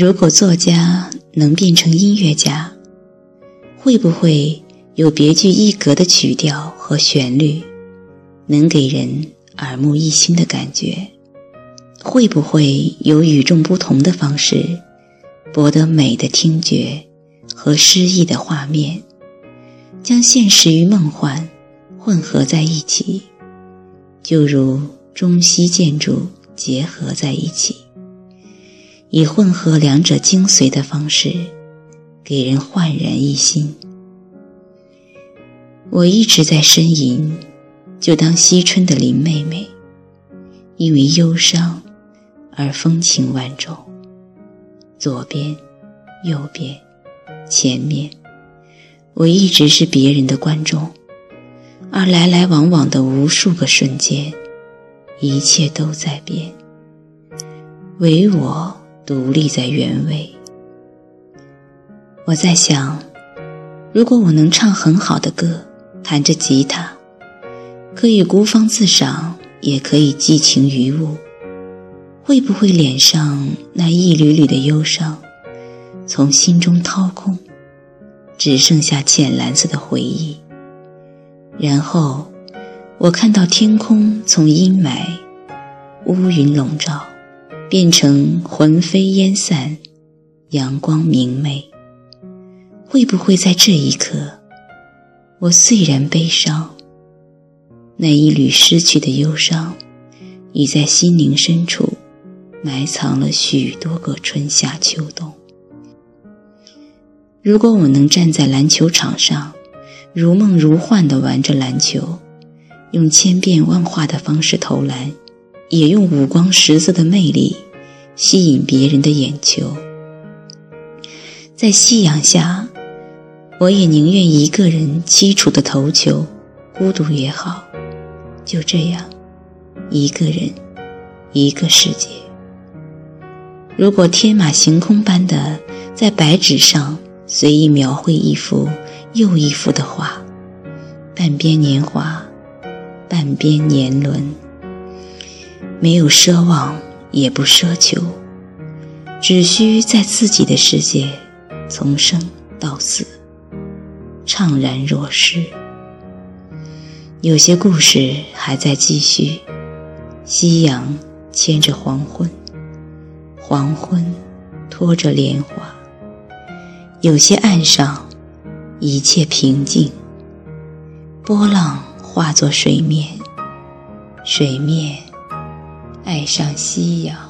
如果作家能变成音乐家，会不会有别具一格的曲调和旋律，能给人耳目一新的感觉？会不会有与众不同的方式，博得美的听觉和诗意的画面，将现实与梦幻混合在一起，就如中西建筑结合在一起，以混合两者精髓的方式，给人焕然一新。我一直在呻吟，就当惜春的林妹妹，因为忧伤。而风情万种，左边、右边、前面，我一直是别人的观众，而来来往往的无数个瞬间，一切都在变，唯我独立在原位。我在想，如果我能唱很好的歌，弹着吉他，可以孤芳自赏，也可以寄情于物。会不会脸上那一缕缕的忧伤，从心中掏空，只剩下浅蓝色的回忆？然后，我看到天空从阴霾、乌云笼罩，变成魂飞烟散，阳光明媚。会不会在这一刻，我虽然悲伤，那一缕失去的忧伤，已在心灵深处。埋藏了许多个春夏秋冬。如果我能站在篮球场上，如梦如幻地玩着篮球，用千变万化的方式投篮，也用五光十色的魅力吸引别人的眼球，在夕阳下，我也宁愿一个人凄楚的投球，孤独也好，就这样，一个人，一个世界。如果天马行空般的在白纸上随意描绘一幅又一幅的画，半边年华，半边年轮，没有奢望，也不奢求，只需在自己的世界从生到死，怅然若失。有些故事还在继续，夕阳牵着黄昏。黄昏，拖着莲花。有些岸上，一切平静。波浪化作水面，水面爱上夕阳。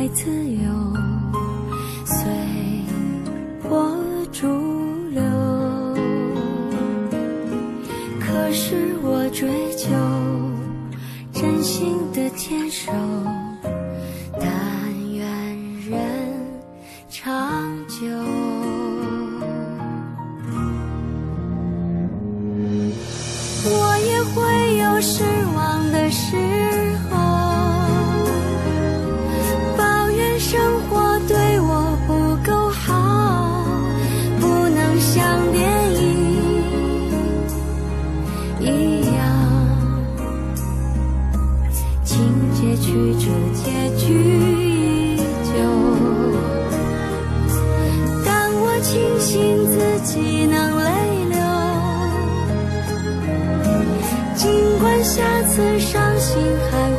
爱自由，随波逐流。可是我。追求真心的牵手，但愿人长久。我也会有失望的时曲折结局依旧，但我庆幸自己能泪流。尽管下次伤心还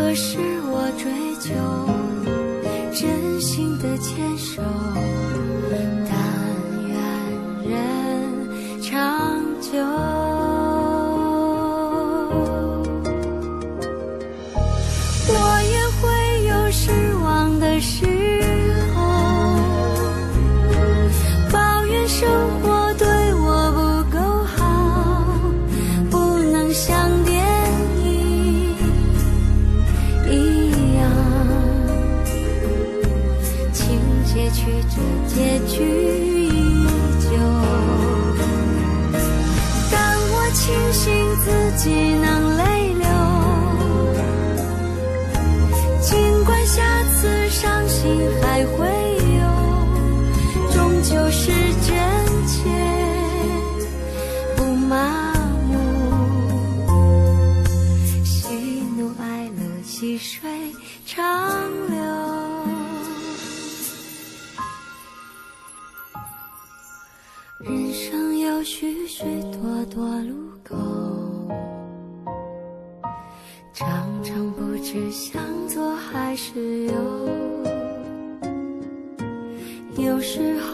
可是我追求真心的牵手，但愿人长久。自己能泪流。尽管下次伤心还会有，终究是真切，不麻木。喜怒哀乐，细水长流。人生有许许多多路口。时候